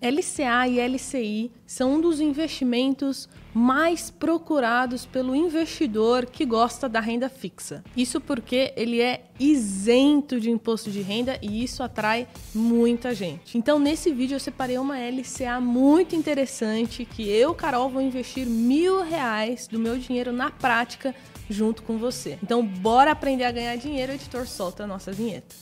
LCA e LCI são um dos investimentos mais procurados pelo investidor que gosta da renda fixa. Isso porque ele é isento de imposto de renda e isso atrai muita gente. Então, nesse vídeo eu separei uma LCA muito interessante que eu, Carol, vou investir mil reais do meu dinheiro na prática junto com você. Então, bora aprender a ganhar dinheiro, editor solta a nossa vinheta.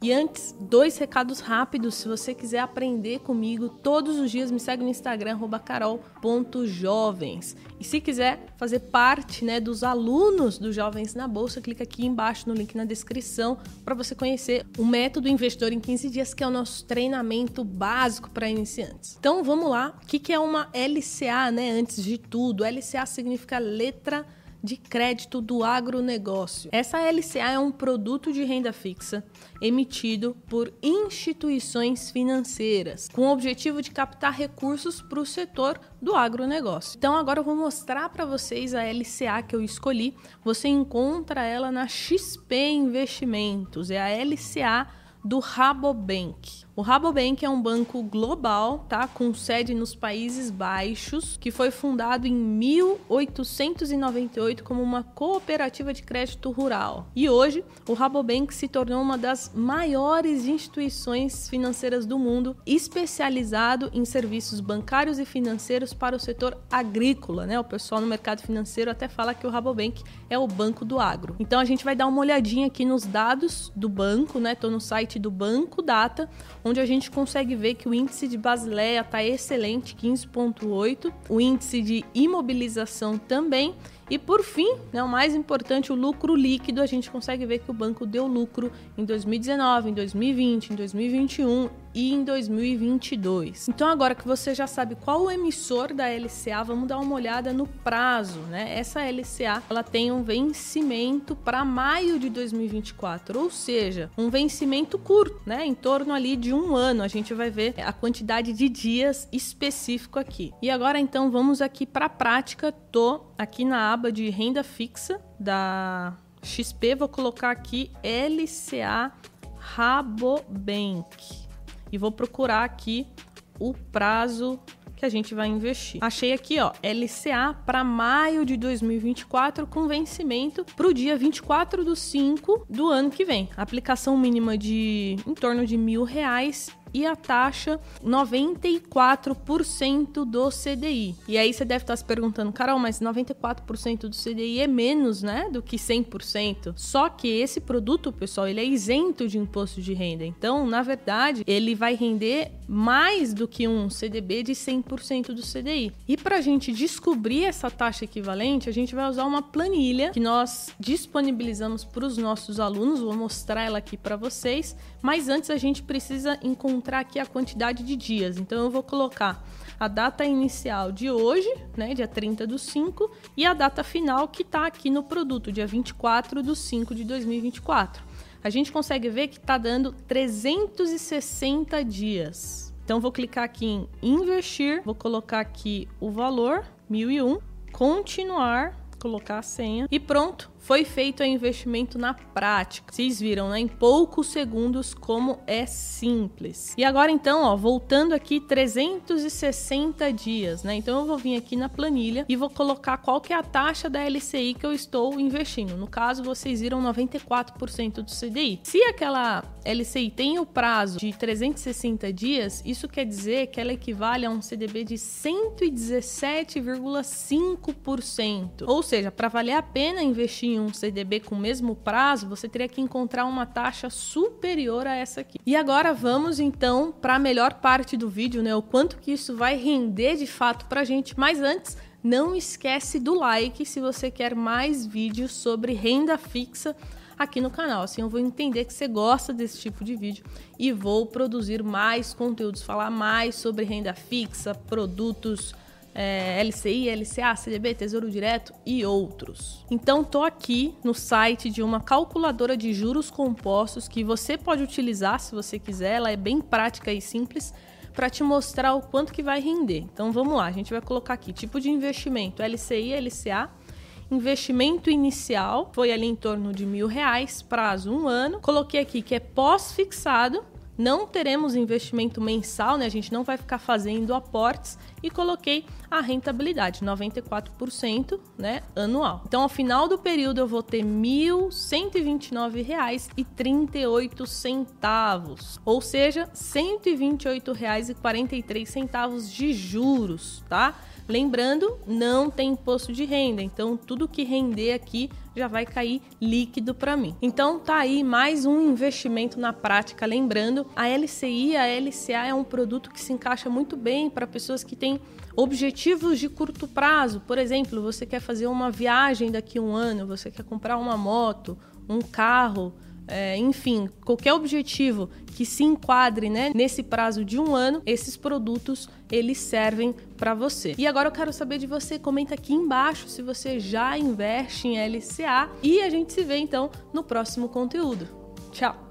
E antes, dois recados rápidos. Se você quiser aprender comigo todos os dias, me segue no Instagram, carol.jovens. E se quiser fazer parte né, dos alunos do Jovens na Bolsa, clica aqui embaixo no link na descrição para você conhecer o método investidor em 15 dias, que é o nosso treinamento básico para iniciantes. Então vamos lá. O que é uma LCA, né? Antes de tudo, LCA significa letra de crédito do agronegócio. Essa LCA é um produto de renda fixa emitido por instituições financeiras, com o objetivo de captar recursos para o setor do agronegócio. Então agora eu vou mostrar para vocês a LCA que eu escolhi. Você encontra ela na XP Investimentos, é a LCA do Rabobank. O Rabobank é um banco global, tá, com sede nos Países Baixos, que foi fundado em 1898 como uma cooperativa de crédito rural. E hoje, o Rabobank se tornou uma das maiores instituições financeiras do mundo, especializado em serviços bancários e financeiros para o setor agrícola, né? O pessoal no mercado financeiro até fala que o Rabobank é o banco do agro. Então a gente vai dar uma olhadinha aqui nos dados do banco, né? Tô no site do Banco Data, onde a gente consegue ver que o índice de Basileia está excelente, 15,8, o índice de imobilização também. E por fim, né, o mais importante, o lucro líquido, a gente consegue ver que o banco deu lucro em 2019, em 2020, em 2021 e em 2022. Então agora que você já sabe qual o emissor da LCA, vamos dar uma olhada no prazo, né? Essa LCA, ela tem um vencimento para maio de 2024, ou seja, um vencimento curto, né? Em torno ali de um ano. A gente vai ver a quantidade de dias específico aqui. E agora então vamos aqui para a prática. Tô aqui na aba de renda fixa da XP, vou colocar aqui LCA Rabobank e vou procurar aqui o prazo que a gente vai investir. Achei aqui, ó, LCA para maio de 2024 com vencimento para o dia 24 do 5 do ano que vem. Aplicação mínima de em torno de mil reais e a taxa 94% do CDI. E aí você deve estar se perguntando, Carol, mas 94% do CDI é menos, né, do que 100%. Só que esse produto, pessoal, ele é isento de imposto de renda. Então, na verdade, ele vai render mais do que um CDB de 100% do CDI. E para a gente descobrir essa taxa equivalente, a gente vai usar uma planilha que nós disponibilizamos para os nossos alunos. Vou mostrar ela aqui para vocês. Mas antes a gente precisa encontrar encontrar aqui a quantidade de dias. Então eu vou colocar a data inicial de hoje, né, dia 30 do 5, e a data final que está aqui no produto, dia 24 do 5 de 2024. A gente consegue ver que está dando 360 dias. Então vou clicar aqui em investir, vou colocar aqui o valor 1001, continuar, colocar a senha e pronto, foi feito o investimento na prática. Vocês viram, né? Em poucos segundos como é simples. E agora então, ó, voltando aqui 360 dias, né? Então eu vou vir aqui na planilha e vou colocar qual que é a taxa da LCI que eu estou investindo. No caso, vocês viram 94% do CDI. Se aquela LCI tem o prazo de 360 dias, isso quer dizer que ela equivale a um CDB de 117,5%. Ou seja, para valer a pena investir um CDB com o mesmo prazo, você teria que encontrar uma taxa superior a essa aqui. E agora vamos então para a melhor parte do vídeo, né? O quanto que isso vai render de fato para a gente. Mas antes, não esquece do like se você quer mais vídeos sobre renda fixa aqui no canal. Assim eu vou entender que você gosta desse tipo de vídeo e vou produzir mais conteúdos, falar mais sobre renda fixa, produtos é, LCI, LCA, CDB, Tesouro Direto e outros. Então, tô aqui no site de uma calculadora de juros compostos que você pode utilizar se você quiser. Ela é bem prática e simples para te mostrar o quanto que vai render. Então, vamos lá. A gente vai colocar aqui tipo de investimento LCI, LCA investimento inicial foi ali em torno de mil reais, prazo um ano. Coloquei aqui que é pós-fixado, não teremos investimento mensal, né? A gente não vai ficar fazendo aportes e coloquei a rentabilidade, 94%, né, anual. Então, ao final do período eu vou ter R$ 1.129,38, ou seja, R$ 128,43 de juros, tá? Lembrando, não tem imposto de renda, então tudo que render aqui já vai cair líquido para mim. Então tá aí mais um investimento na prática. Lembrando, a LCI, a LCA é um produto que se encaixa muito bem para pessoas que têm objetivos de curto prazo. Por exemplo, você quer fazer uma viagem daqui a um ano, você quer comprar uma moto, um carro é, enfim, qualquer objetivo que se enquadre né, nesse prazo de um ano, esses produtos eles servem para você. E agora eu quero saber de você, comenta aqui embaixo se você já investe em LCA e a gente se vê então no próximo conteúdo. Tchau!